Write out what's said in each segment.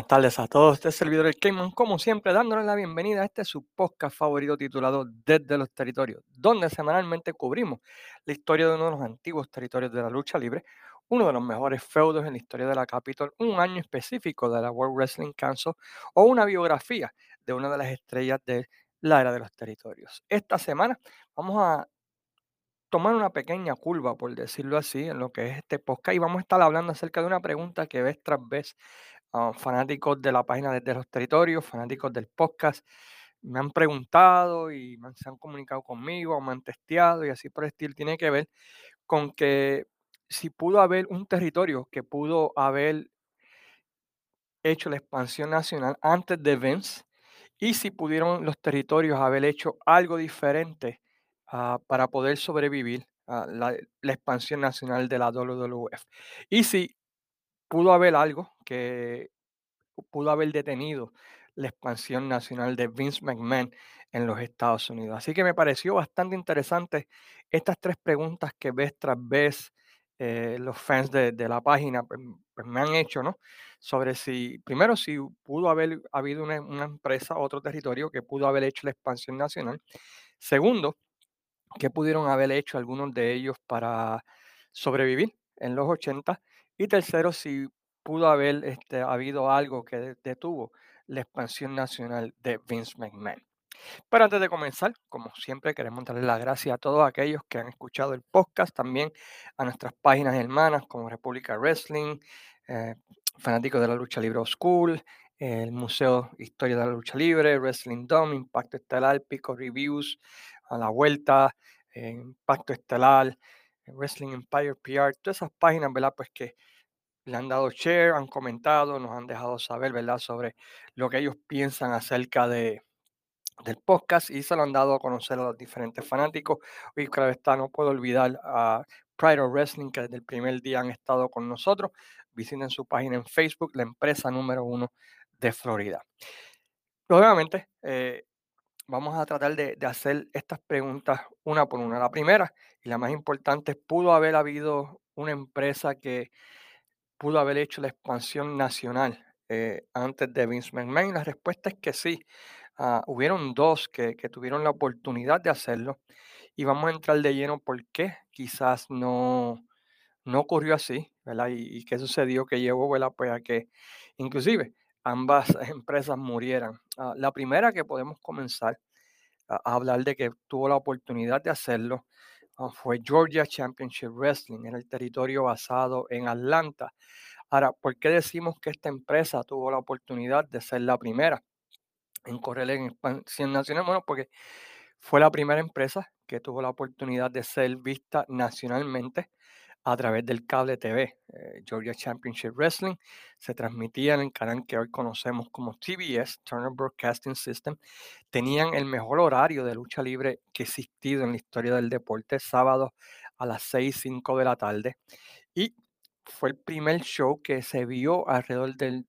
tardes a todos. Este servidor el Cayman, como siempre, dándoles la bienvenida a este su podcast favorito titulado Desde los Territorios, donde semanalmente cubrimos la historia de uno de los antiguos territorios de la lucha libre, uno de los mejores feudos en la historia de la Capitol, un año específico de la World Wrestling Council o una biografía de una de las estrellas de la era de los territorios. Esta semana vamos a tomar una pequeña curva, por decirlo así, en lo que es este podcast y vamos a estar hablando acerca de una pregunta que vez tras vez ah, fanáticos de la página desde los territorios, fanáticos del podcast, me han preguntado y se han comunicado conmigo, me han testeado y así por el estilo. Tiene que ver con que si pudo haber un territorio que pudo haber hecho la expansión nacional antes de Vince y si pudieron los territorios haber hecho algo diferente Ah, para poder sobrevivir a la, expansión nacional de la WWF. Y si pudo haber algo que pudo haber detenido la expansión nacional de Vince McMahon en los Estados Unidos. Así que me pareció bastante interesante estas tres preguntas que vez tras vez eh, los fans de, la página pues, pues, me han hecho, ¿no? Sobre si, primero, si pudo haber habido una, una empresa, otro territorio que pudo haber hecho la expansión nacional. Segundo, qué pudieron haber hecho algunos de ellos para sobrevivir en los 80 y tercero si pudo haber este, habido algo que detuvo la expansión nacional de Vince McMahon. Pero antes de comenzar, como siempre, queremos darle las gracias a todos aquellos que han escuchado el podcast, también a nuestras páginas hermanas como República Wrestling, eh, Fanáticos de la Lucha Libre School, el Museo Historia de la Lucha Libre, Wrestling Dome, Impacto Estelar, Pico Reviews, a la vuelta, Impacto Estelar, Wrestling Empire PR, todas esas páginas, ¿verdad? Pues que le han dado share, han comentado, nos han dejado saber, ¿verdad? Sobre lo que ellos piensan acerca de, del podcast y se lo han dado a conocer a los diferentes fanáticos. Y claro está, no puedo olvidar a Pride of Wrestling, que desde el primer día han estado con nosotros. Visiten su página en Facebook, la empresa número uno de Florida. Obviamente, eh, vamos a tratar de, hacer estas preguntas una por una. La primera y la más importante, ¿pudo haber habido una empresa que pudo haber hecho la expansión nacional eh, antes de Vince McMahon? La respuesta es que sí. Ah, hubieron dos que, tuvieron la oportunidad de hacerlo y vamos a entrar de lleno por qué quizás no, no ocurrió así, ¿verdad? Y, qué sucedió que llevó, ¿verdad? Pues a que inclusive ambas empresas murieran. Ah, la primera que podemos comenzar a, hablar de que tuvo la oportunidad de hacerlo fue Georgia Championship Wrestling, en el territorio basado en Atlanta. Ahora, ¿por qué decimos que esta empresa tuvo la oportunidad de ser la primera en correr en expansión nacional? Bueno, porque fue la primera empresa que tuvo la oportunidad de ser vista nacionalmente a través del cable TV. Eh, Georgia Championship Wrestling se transmitía en el canal que hoy conocemos como TBS, Turner Broadcasting System. Tenían el mejor horario de lucha libre que ha existido en la historia del deporte, sábado a las 6, 5 de la tarde. Y fue el primer show que se vio alrededor de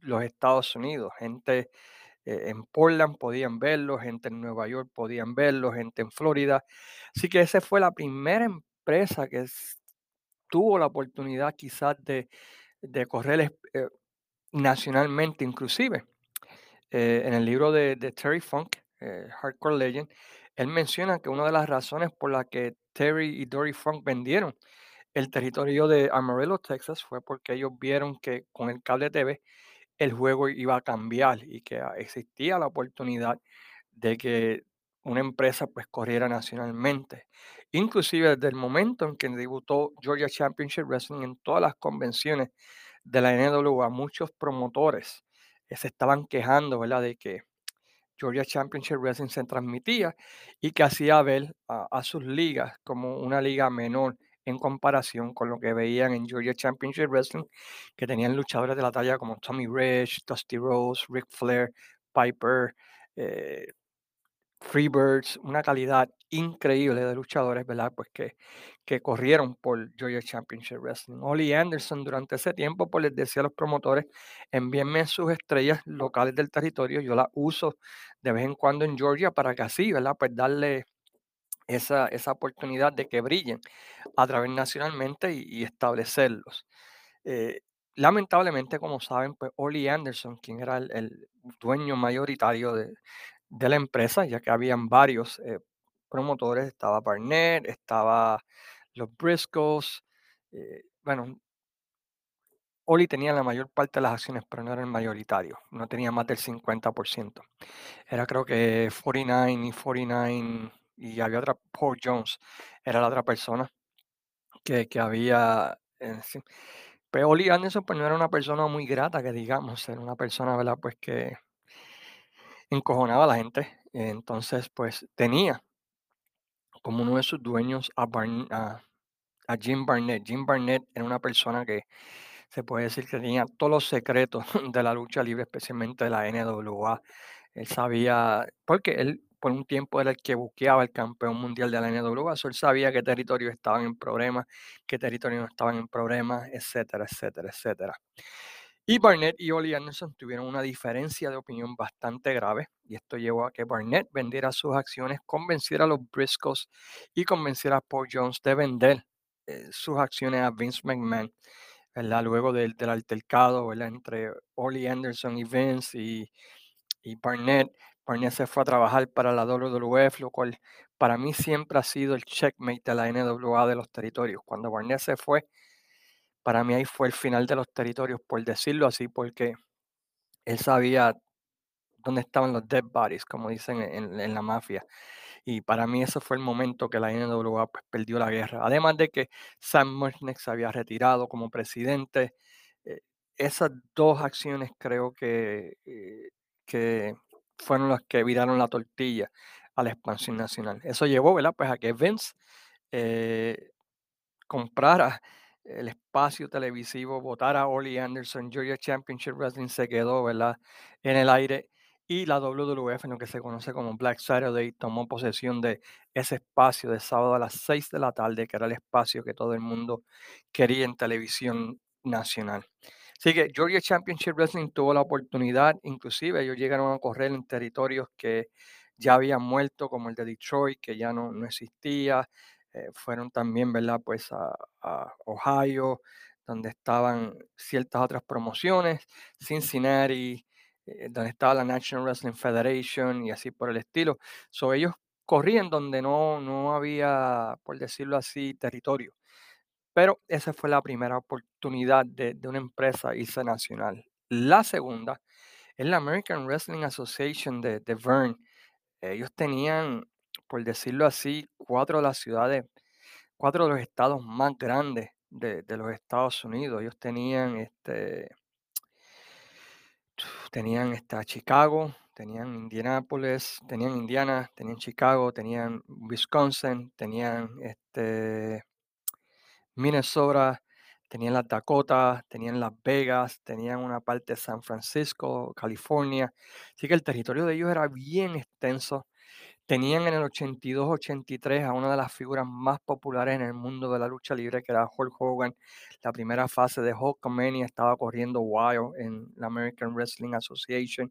los Estados Unidos. Gente eh, en Portland podían verlo, gente en Nueva York podían verlo, gente en Florida. Así que esa fue la primera empresa que tuvo la oportunidad quizás de, correr eh, nacionalmente inclusive. Eh, en el libro de, Terry Funk, eh, Hardcore Legend, él menciona que una de las razones por las que Terry y Dory Funk vendieron el territorio de Amarillo, Texas, fue porque ellos vieron que con el cable TV el juego iba a cambiar y que existía la oportunidad de que una empresa pues corriera nacionalmente. Inclusive desde el momento en que debutó Georgia Championship Wrestling en todas las convenciones de la NWA, muchos promotores eh, se estaban quejando, ¿verdad? De que Georgia Championship Wrestling se transmitía y que hacía ver a, sus ligas como una liga menor en comparación con lo que veían en Georgia Championship Wrestling, que tenían luchadores de la talla como Tommy Rich, Dusty Rose, Ric Flair, Piper, eh, Freebirds, una calidad increíble de luchadores, ¿verdad? Pues que, que corrieron por Georgia Championship Wrestling. Ollie Anderson durante ese tiempo, pues les decía a los promotores, envíenme sus estrellas locales del territorio, yo las uso de vez en cuando en Georgia para que así, ¿verdad? Pues darle esa, esa oportunidad de que brillen a través nacionalmente y, establecerlos. Eh, lamentablemente, como saben, pues Oli Anderson, quien era el, el dueño mayoritario de, de la empresa, ya que habían varios eh, promotores, estaba Barnett, estaba los Briscoes, eh, bueno, Oli tenía la mayor parte de las acciones, pero no era el mayoritario, no tenía más del 50%. Era creo que 49 y 49 y había otra, Paul Jones, era la otra persona que, que había... eh, sí. Pero Oli Anderson pues no era una persona muy grata, que digamos, era una persona, ¿verdad? Pues que encojonaba a la gente. Entonces, pues tenía como uno de sus dueños a, Jim Barnett. Jim Barnett era una persona que se puede decir que tenía todos los secretos de la lucha libre, especialmente de la NWA. Él sabía, porque él por un tiempo era el que buqueaba el campeón mundial de la NWA, so él sabía qué territorios estaban en problemas, qué territorios no estaban en problemas, etcétera, etcétera, etcétera. Y Barnett y Oli Anderson tuvieron una diferencia de opinión bastante grave y esto llevó a que Barnett vendiera sus acciones, convenciera a los Briscoes y convenciera a Paul Jones de vender eh, sus acciones a Vince McMahon. Luego del, altercado entre Oli Anderson y Vince y, y Barnett. Barnett se fue a trabajar para la WWF, lo cual para mí siempre ha sido el checkmate de la NWA de los territorios. Cuando Barnett se fue, para mí ahí fue el final de los territorios, por decirlo así, porque él sabía dónde estaban los dead bodies, como dicen en, la mafia. Y para mí ese fue el momento que la NWA pues, perdió la guerra. Además de que Sam Mushnick se había retirado como presidente. eh, esas dos acciones creo que, eh, que fueron las que viraron la tortilla a la expansión nacional. Eso llevó. Pues a que Vince eh, comprara el espacio televisivo, votara a Oli Anderson, Georgia Championship Wrestling se quedó, ¿verdad? En el aire y la WWF, en lo que se conoce como Black Saturday, tomó posesión de ese espacio de sábado a las 6 de la tarde, que era el espacio que todo el mundo quería en televisión nacional. Así que Georgia Championship Wrestling tuvo la oportunidad, inclusive ellos llegaron a correr en territorios que ya habían muerto, como el de Detroit, que ya no, no existía, eh, fueron también, ¿verdad? Pues a, Ohio, donde estaban ciertas otras promociones, Cincinnati, eh, donde estaba la National Wrestling Federation y así por el estilo. So, ellos corrían donde no, no había, por decirlo así, territorio. Pero esa fue la primera oportunidad de, de una empresa irse nacional. La segunda es la American Wrestling Association de, de Verne. Ellos tenían, por decirlo así, cuatro de las ciudades, cuatro de los estados más grandes de, los Estados Unidos. Ellos tenían este, tenían esta Chicago, tenían Indianapolis, tenían Indiana, tenían Chicago, tenían Wisconsin, tenían este Minnesota, tenían las Dakota, tenían Las Vegas, tenían una parte de San Francisco, California. Así que el territorio de ellos era bien extenso. Tenían en el 82-83 a una de las figuras más populares en el mundo de la lucha libre, que era Hulk Hogan. La primera fase de Hulkamania estaba corriendo wild en la American Wrestling Association.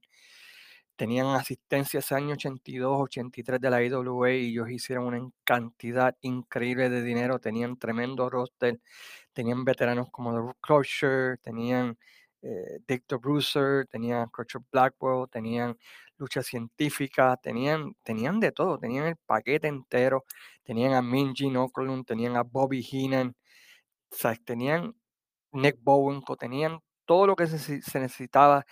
Tenían asistencia ese año 82-83 de la IWA y ellos hicieron una cantidad increíble de dinero. Tenían tremendo roster. Tenían veteranos como The Crusher, tenían eh, Dick the Bruiser, tenían Crusher Blackwell, tenían lucha científica, tenían, tenían de todo, tenían el paquete entero, tenían a Minji Okerlund, tenían a Bobby Heenan, tenían Nick Bowen, tenían todo lo que se, necesitaba.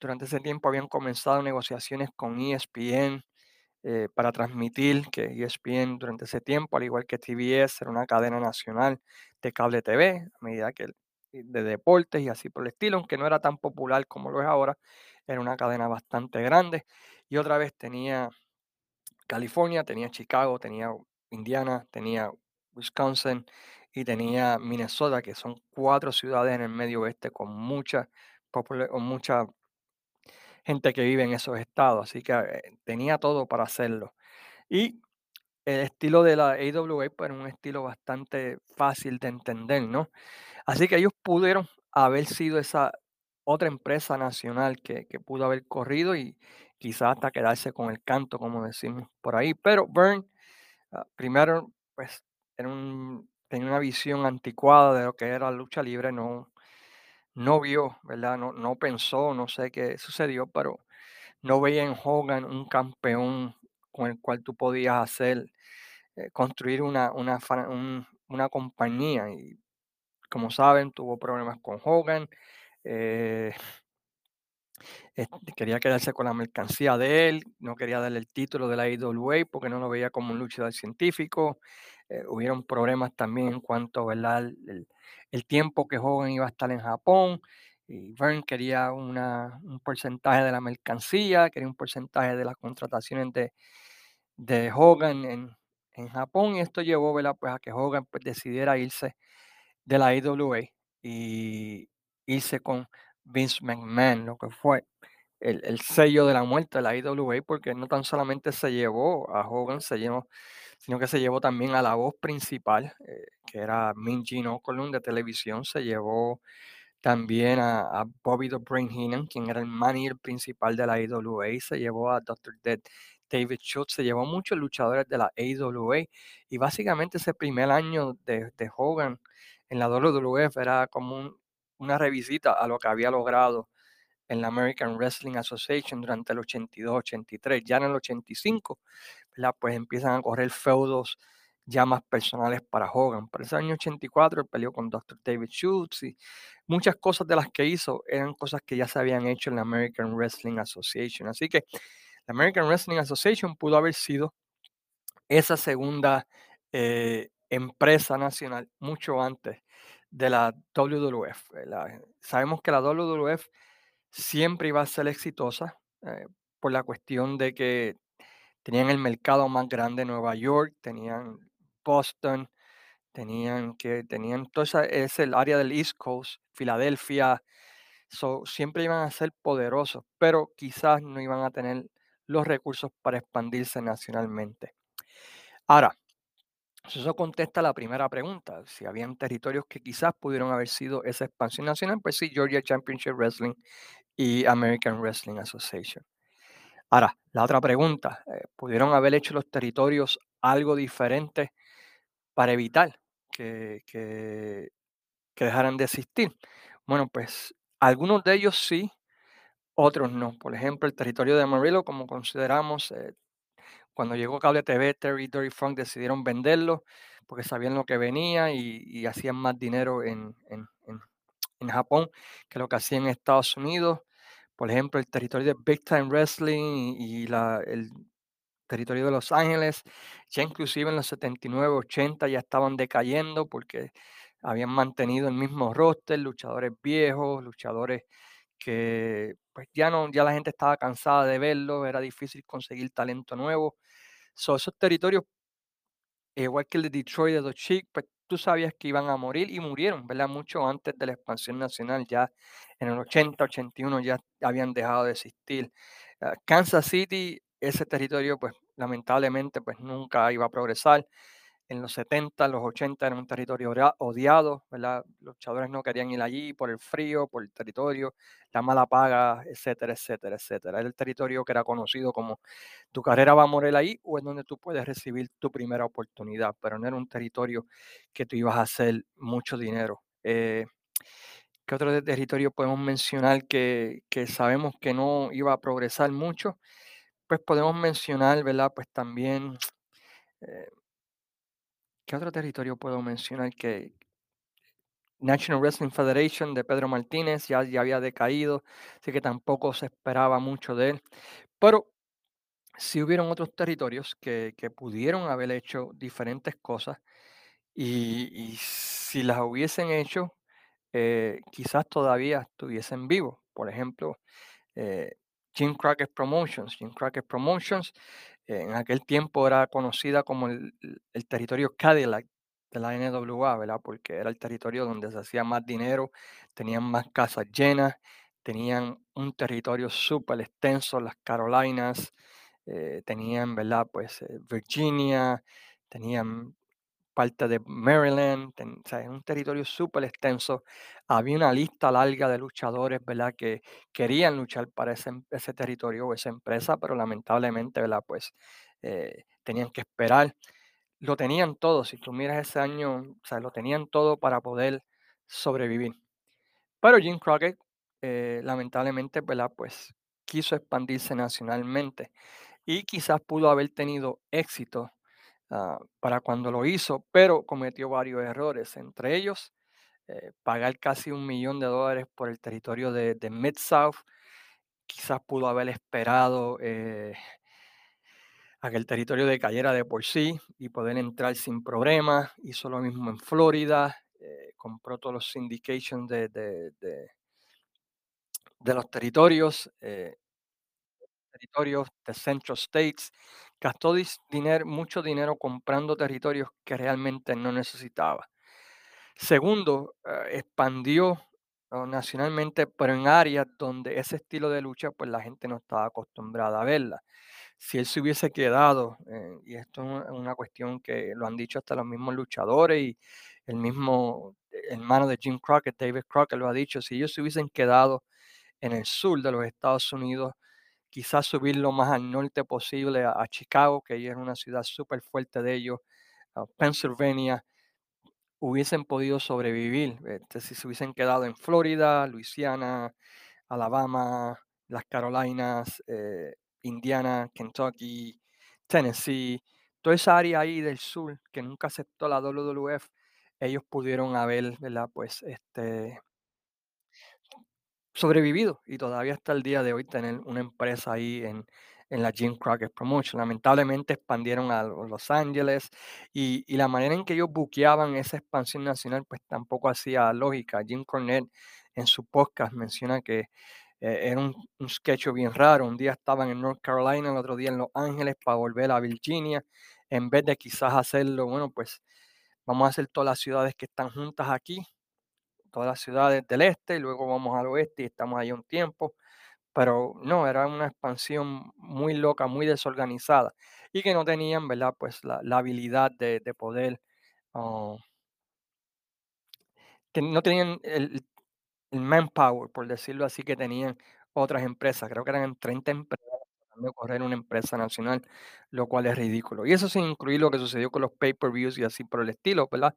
Durante ese tiempo habían comenzado negociaciones con ESPN eh, para transmitir que ESPN durante ese tiempo, al igual que TBS, era una cadena nacional de cable TV, a medida que de deportes y así por el estilo, aunque no era tan popular como lo es ahora, era una cadena bastante grande. Y otra vez tenía California, tenía Chicago, tenía Indiana, tenía Wisconsin y tenía Minnesota, que son cuatro ciudades en el medio oeste con mucha, con mucha gente que vive en esos estados. Así que eh, tenía todo para hacerlo. Y el estilo de la AWA pues, era un estilo bastante fácil de entender, ¿no? Así que ellos pudieron haber sido esa otra empresa nacional que, que pudo haber corrido y quizás hasta quedarse con el canto, como decimos por ahí. Pero Byrne, ah, primero, pues era un, tenía una visión anticuada de lo que era lucha libre, no, no vio, ¿verdad? No, no pensó, no sé qué sucedió, pero no veía en Hogan un campeón con el cual tú podías hacer, eh, construir una, una, una compañía. Y como saben, tuvo problemas con Hogan. Eh, quería quedarse con la mercancía de él, no quería darle el título de la IWA porque no lo veía como un luchador científico. Eh, hubieron problemas también en cuanto ¿verdad? El, el- el tiempo que Hogan iba a estar en Japón. Y Vern quería una, un porcentaje de la mercancía, quería un porcentaje de las contrataciones de, de Hogan en, en Japón. Y esto llevó ¿verdad? Pues a que Hogan pues, decidiera irse de la IWA y irse con Vince McMahon, lo que fue el, el sello de la muerte de la IWA, porque no tan solamente se llevó a Hogan, se llevó, sino que se llevó también a la voz principal, eh, que era Min Gene Okerlund de televisión, se llevó también a, Bobby the Brain quien era el manager principal de la IWA, se llevó a Dr. Dead David Schultz, se llevó a muchos luchadores de la AWA y básicamente ese primer año de, de Hogan en la WWF era como un- una revisita a lo que había logrado en la American Wrestling Association durante el 82-83. Ya en el 85, ¿verdad? pues empiezan a correr feudos ya más personales para Hogan. Para ese año 84 él peleó con Dr. David Schultz y muchas cosas de las que hizo eran cosas que ya se habían hecho en la American Wrestling Association. Así que la American Wrestling Association pudo haber sido esa segunda eh, empresa nacional mucho antes de la WWF. eh, sabemos que la WWF siempre iba a ser exitosa eh, por la cuestión de que tenían el mercado más grande de Nueva York, tenían Boston, tenían que tenían todo esa, es el área del East Coast, Filadelfia, so, siempre iban a ser poderosos, pero quizás no iban a tener los recursos para expandirse nacionalmente. Ahora, eso contesta la primera pregunta, si habían territorios que quizás pudieron haber sido esa expansión nacional, pues sí, Georgia Championship Wrestling y American Wrestling Association. Ahora, la otra pregunta, eh, ¿pudieron haber hecho los territorios algo diferente para evitar que, dejaran de existir? Bueno, pues algunos de ellos sí, otros no. Por ejemplo, el territorio de Amarillo, como consideramos, eh, cuando llegó Cable TV, Terry y Dory Funk decidieron venderlo porque sabían lo que venía y, hacían más dinero en, Japón que lo que hacían en Estados Unidos. Por ejemplo, el territorio de Big Time Wrestling y, el territorio de Los Ángeles, ya inclusive en los 79, 80 ya estaban decayendo porque habían mantenido el mismo roster, luchadores viejos, luchadores que pues ya no, ya la gente estaba cansada de verlo, era difícil conseguir talento nuevo. So, esos territorios igual que el de Detroit de los Chic, pues tú sabías que iban a morir y murieron, ¿verdad? Mucho antes de la expansión nacional, ya en el 80, 81 ya habían dejado de existir. Ah, Kansas City, ese territorio, pues lamentablemente, pues nunca iba a progresar. En los 70, los 80 era un territorio odia- odiado, ¿verdad? Los luchadores no querían ir allí por el frío, por el territorio, la mala paga, etcétera, etcétera, etcétera. Era el territorio que era conocido como tu carrera va a morir ahí o es donde tú puedes recibir tu primera oportunidad, pero no era un territorio que tú ibas a hacer mucho dinero. Eh, ¿qué otro territorio podemos mencionar que, que sabemos que no iba a progresar mucho? Pues podemos mencionar, ¿verdad? Pues también, eh, ¿qué otro territorio puedo mencionar que National Wrestling Federation de Pedro Martínez ya, ya había decaído, así que tampoco se esperaba mucho de él. Pero sí hubieron otros territorios que, que pudieron haber hecho diferentes cosas y, si las hubiesen hecho, eh, quizás todavía estuviesen vivos. Por ejemplo, eh, Jim Crockett Promotions. Jim Crockett Promotions en aquel tiempo era conocida como el, territorio Cadillac de la NWA, ¿verdad? Porque era el territorio donde se hacía más dinero, tenían más casas llenas, tenían un territorio súper extenso, las Carolinas, eh, tenían, ¿verdad? Pues eh, Virginia, tenían parte de Maryland, ten- o sea, es un territorio súper extenso. Había una lista larga de luchadores, ¿verdad? Que querían luchar para ese, ese territorio o esa empresa, pero lamentablemente, ¿verdad? Pues eh, tenían que esperar. Lo tenían todo, si tú miras ese año, o sea, lo tenían todo para poder sobrevivir. Pero Jim Crockett, eh, lamentablemente, ¿verdad? Pues quiso expandirse nacionalmente y quizás pudo haber tenido éxito ah, para cuando lo hizo, pero cometió varios errores, entre ellos eh, pagar casi un millón de dólares por el territorio de, de Mid-South. Quizás pudo haber esperado eh, a que el territorio decayera de por sí y poder entrar sin problemas. Hizo lo mismo en Florida, eh, compró todos los syndications de, de, los territorios, eh, territorios de Central States. Gastó dinero, mucho dinero comprando territorios que realmente no necesitaba. Segundo, eh, expandió ah, nacionalmente, pero en áreas donde ese estilo de lucha, pues la gente no estaba acostumbrada a verla. Si él se hubiese quedado, eh, y esto es una cuestión que lo han dicho hasta los mismos luchadores y el mismo hermano de Jim Crockett, David Crockett, lo ha dicho, si ellos se hubiesen quedado en el sur de los Estados Unidos, quizás subir lo más al norte posible a, Chicago, que es una ciudad súper fuerte de ellos, a Pennsylvania, hubiesen podido sobrevivir. Este, si se hubiesen quedado en Florida, Luisiana, Alabama, las Carolinas, eh, Indiana, Kentucky, Tennessee, toda esa área ahí del sur que nunca aceptó la WWF, ellos pudieron haber, ¿verdad? Pues este, sobrevivido y todavía hasta el día de hoy tener una empresa ahí en, en la Jim Crockett Promotion. Lamentablemente expandieron a lo- Los Ángeles y, y la manera en que ellos buqueaban esa expansión nacional pues tampoco hacía lógica. Jim Cornette en su podcast menciona que eh, era un, un sketch bien raro. Un día estaban en North Carolina, el otro día en Los Ángeles para volver a Virginia. En vez de quizás hacerlo, bueno, pues vamos a hacer todas las ciudades que están juntas aquí todas las ciudades del este, y luego vamos al oeste y estamos ahí un tiempo, pero no, era una expansión muy loca, muy desorganizada y que no tenían, ¿verdad? Pues la, habilidad de, de poder, ah, que no tenían el, manpower, por decirlo así, que tenían otras empresas. Creo que eran 30 empresas de correr una empresa nacional, lo cual es ridículo. Y eso sin incluir lo que sucedió con los pay-per-views y así por el estilo, ¿verdad?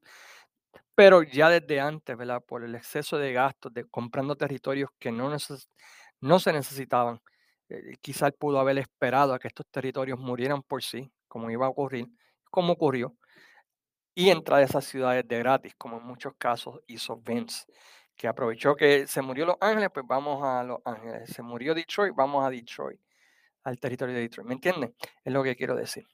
Pero ya desde antes, ¿verdad? Por el exceso de gastos comprando territorios que no, no se necesitaban, eh, quizá él pudo haber esperado a que estos territorios murieran por sí, como iba a ocurrir, como ocurrió, y entrar a esas ciudades de gratis, como en muchos casos hizo Vince, que aprovechó que se murió Los Ángeles, pues vamos a Los Ángeles, se murió Detroit, vamos a Detroit, al territorio de Detroit, ¿me entienden? Es lo que quiero decir.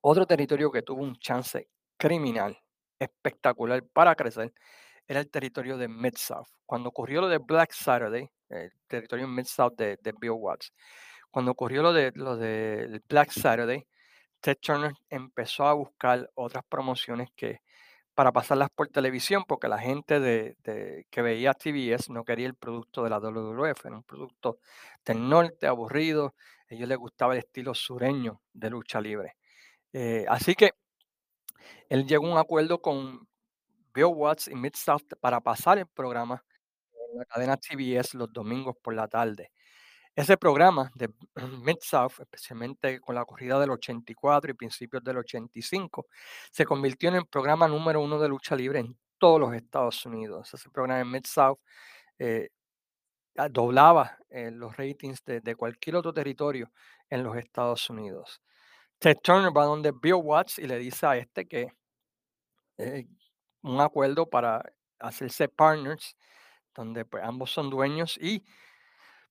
Otro territorio que tuvo un chance criminal espectacular para crecer era el territorio de Mid-South. Cuando ocurrió lo de Black Saturday, el territorio Mid-South de, de Bill Watts, cuando ocurrió lo de lo del Black Saturday, Ted Turner empezó a buscar otras promociones que para pasarlas por televisión, porque la gente de, de- que veía TBS no quería el producto de la WWF, era un producto del norte, aburrido, ellos les gustaba el estilo sureño de lucha libre. Eh, así que él llegó a un acuerdo con Bill Watts y Mid-South para pasar el programa en la cadena TBS los domingos por la tarde. Ese programa de Mid-South, especialmente con la corrida del 84 y principios del 85, se convirtió en el programa número uno de lucha libre en todos los Estados Unidos. Ese programa en Mid-South eh, doblaba eh, los ratings de, de cualquier otro territorio en los Estados Unidos. Ted Turner va donde Bill Watts y le dice a este que eh, un acuerdo para hacerse partners, donde pues, ambos son dueños y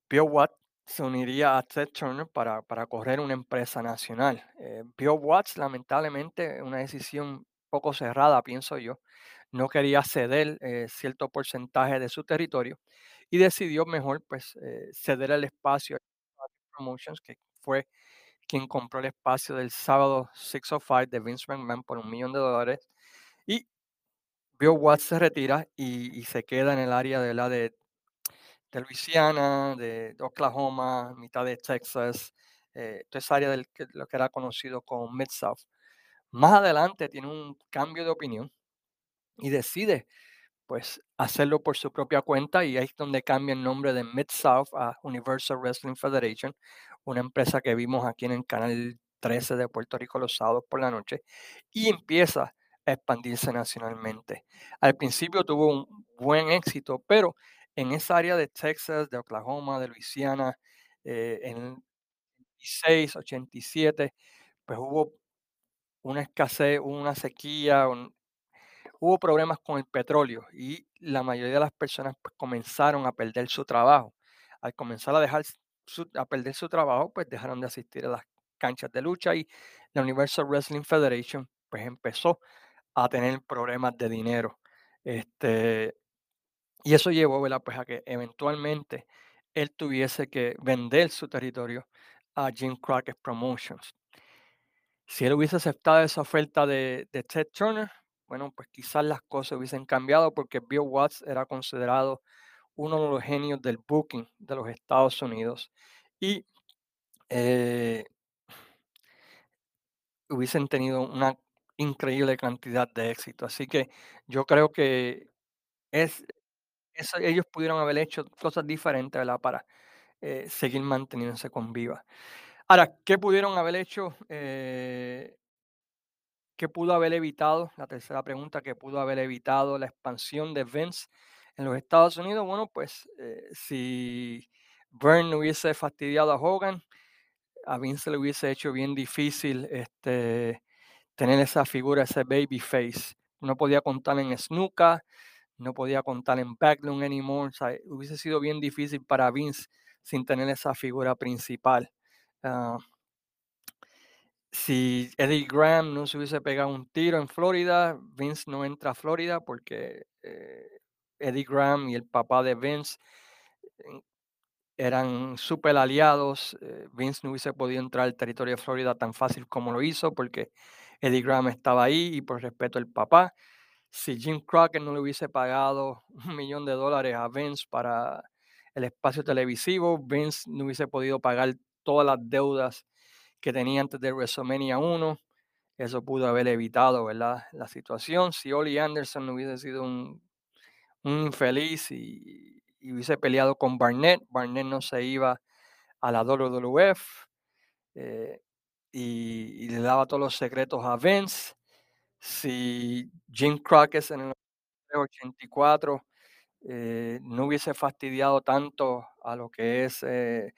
Bill Watts se uniría a Ted Turner para, para correr una empresa nacional. Eh, Bill Watts, lamentablemente, una decisión poco cerrada, pienso yo, no quería ceder eh, cierto porcentaje de su territorio y decidió mejor pues eh, ceder el espacio a Promotions, que fue quien compró el espacio del sábado 605 de Vince McMahon por un millón de dólares y Bill Watts se retira y, y se queda en el área de la de, de Luisiana, de, de Oklahoma, mitad de Texas, eh, toda esa área que, lo que era conocido como Mid-South. Más adelante tiene un cambio de opinión y decide pues hacerlo por su propia cuenta y ahí es donde cambia el nombre de Mid-South a Universal Wrestling Federation, una empresa que vimos aquí en el canal 13 de Puerto Rico los sábados por la noche y empieza a expandirse nacionalmente. Al principio tuvo un buen éxito, pero en esa área de Texas, de Oklahoma, de Luisiana, eh, en 86, 87, pues hubo una escasez, una sequía, hubo problemas con el petróleo y la mayoría de las personas pues, comenzaron a perder su trabajo. Al comenzar a dejar su- a perder su trabajo, pues dejaron de asistir a las canchas de lucha y la Universal Wrestling Federation pues empezó a tener problemas de dinero. Este, y eso llevó. Pues a que eventualmente él tuviese que vender su territorio a Jim Crockett Promotions. Si él hubiese aceptado esa oferta de Ted Turner, bueno, pues quizás las cosas hubiesen cambiado porque Bill Watts era considerado uno de los genios del booking de los Estados Unidos y eh, hubiesen tenido una increíble cantidad de éxito. Así que yo creo que es, ellos pudieron haber hecho cosas diferentes. Para eh, seguir manteniéndose con viva. Ahora, ¿qué pudieron haber hecho? Eh, ¿Qué pudo haber evitado? La tercera pregunta, ¿qué pudo haber evitado la expansión de Vince en los Estados Unidos? Bueno, pues eh, si Byrne hubiese fastidiado a Hogan, a Vince le hubiese hecho bien difícil este, tener esa figura, ese baby face. No podía contar en Snuka, no podía contar en Backlund anymore. O hubiese sido bien difícil para Vince sin tener esa figura principal. Ah, si Eddie Graham no se hubiese pegado un tiro en Florida, Vince no entra a Florida porque eh, Eddie Graham y el papá de Vince eh, eran súper aliados. eh, Vince no hubiese podido entrar al territorio de Florida tan fácil como lo hizo porque Eddie Graham estaba ahí y por respeto al papá. Si Jim Crockett no le hubiese pagado un millón de dólares a Vince para el espacio televisivo, Vince no hubiese podido pagar todas las deudas que tenía antes de WrestleMania 1. Eso pudo haber evitado, ¿verdad? La situación. Si Oli Anderson no hubiese sido un, un infeliz y, hubiese peleado con Barnett, Barnett no se iba a la WWF eh, y, le daba todos los secretos a Vince. Si Jim Crockett en el 84 eh, no hubiese fastidiado tanto a lo que es eh,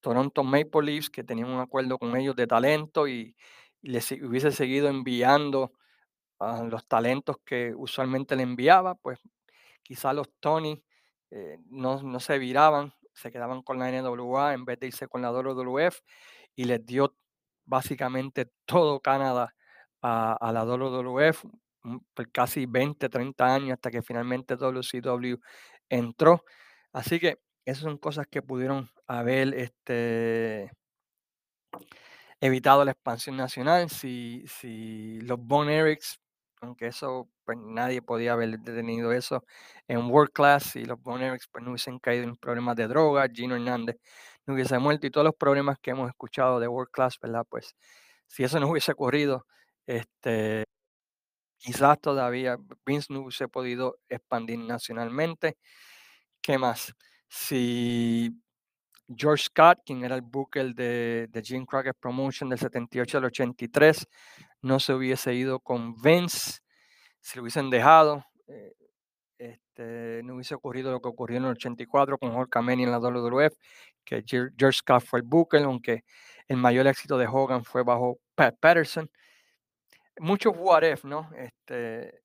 Toronto Maple Leafs, que tenían un acuerdo con ellos de talento y, y les hubiese seguido enviando los talentos que usualmente le enviaba, pues quizá los Tony eh, no, no se viraban, se quedaban con la NWA en vez de irse con la WWF y les dio básicamente todo Canadá a, a la WWF mm, por casi 20, 30 años hasta que finalmente WCW entró. Así que esas son cosas que pudieron haber este, evitado la expansión nacional. Si, si los Von Erichs, aunque eso pues nadie podía haber detenido eso en World Class, si los Von Erichs pues, no hubiesen caído en problemas de droga, Gino Hernández no hubiese muerto y todos los problemas que hemos escuchado de World Class, ¿verdad? Pues si eso no hubiese ocurrido, este, quizás todavía Vince no hubiese podido expandir nacionalmente. ¿Qué más? Si George Scott, quien era el booker de, de Jim Crockett Promotion del 78 al 83, no se hubiese ido con Vince, si lo hubiesen dejado, eh, este, no hubiese ocurrido lo que ocurrió en el 84 con Hulk en la WWF, que George Scott fue el booker, aunque el mayor éxito de Hogan fue bajo Pat Patterson. Muchos what if, ¿no? Este,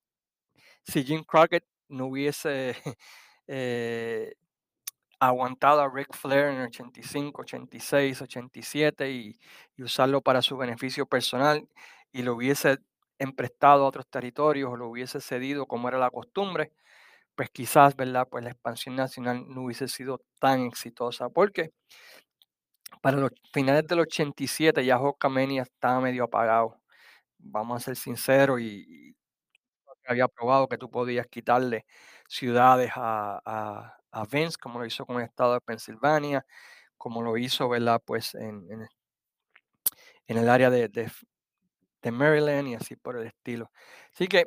si Jim Crockett no hubiese eh, aguantado a Ric Flair en el 85, 86, 87 y, y usarlo para su beneficio personal y lo hubiese emprestado a otros territorios o lo hubiese cedido como era la costumbre, pues quizás, ¿verdad? Pues la expansión nacional no hubiese sido tan exitosa porque para los finales del 87 ya Hulkamania estaba medio apagado, vamos a ser sinceros y, había probado que tú podías quitarle ciudades a, a, a Vince, como lo hizo con el estado de Pensilvania, como lo hizo, ¿verdad? Pues en, en, el área de, de Maryland y así por el estilo. Así que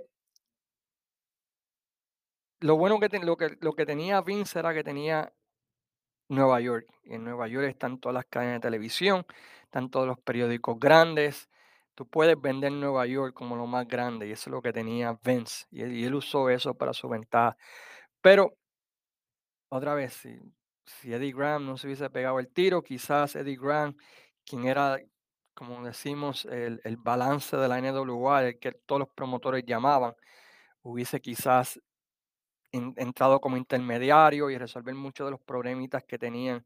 lo bueno que, lo que, lo que tenía Vince era que tenía Nueva York. Y en Nueva York están todas las cadenas de televisión, están todos los periódicos grandes. Tú puedes vender Nueva York como lo más grande y eso es lo que tenía Vince. Y él, usó eso para su ventaja. Pero otra vez, si Eddie Graham no se hubiese pegado el tiro, quizás Eddie Graham, quien era, como decimos, el, el balance de la NWA, el que todos los promotores llamaban, hubiese quizás en- entrado como intermediario y resolver muchos de los problemitas que tenían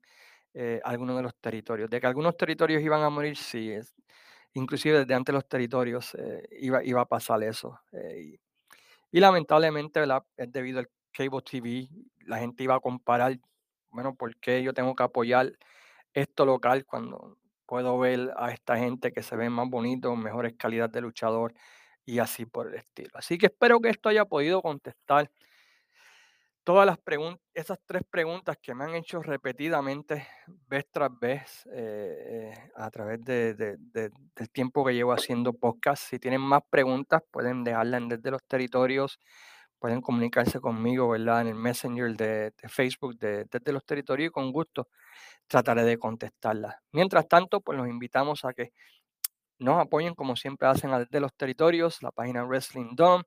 eh, algunos de los territorios. De que algunos territorios iban a morir, sí, inclusive desde antes los territorios eh, iba, iba a pasar eso. eh, y, lamentablemente. Es debido al cable TV, la gente iba a comparar, bueno, ¿por qué yo tengo que apoyar esto local cuando puedo ver a esta gente que se ve más bonito, mejores calidad de luchador y así por el estilo? Así que espero que esto haya podido contestar todas las preguntas, esas tres preguntas que me han hecho repetidamente, vez tras vez, eh, eh, a través de, de- de- del tiempo que llevo haciendo podcast. Si tienen más preguntas, pueden dejarlas desde los territorios, pueden comunicarse conmigo, ¿verdad? En el Messenger de, Facebook de, desde los territorios y con gusto trataré de contestarlas. Mientras tanto, pues los invitamos a que nos apoyen como siempre hacen desde los territorios, la página Wrestling Dome,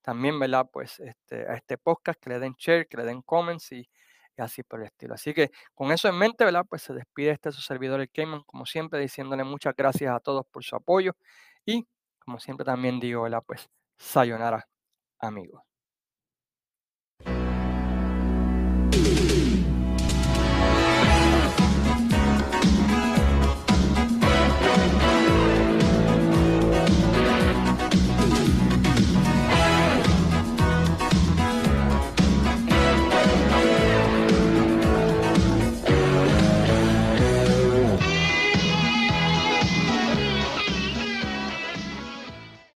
también, ¿verdad? Pues este, a este podcast, que le den share, que le den comments y, y así por el estilo. Así que con eso en mente, ¿verdad? Pues se despide este su servidor, el Cayman, como siempre, diciéndole muchas gracias a todos por su apoyo y, como siempre también digo, ¿verdad? Pues sayonara, amigos.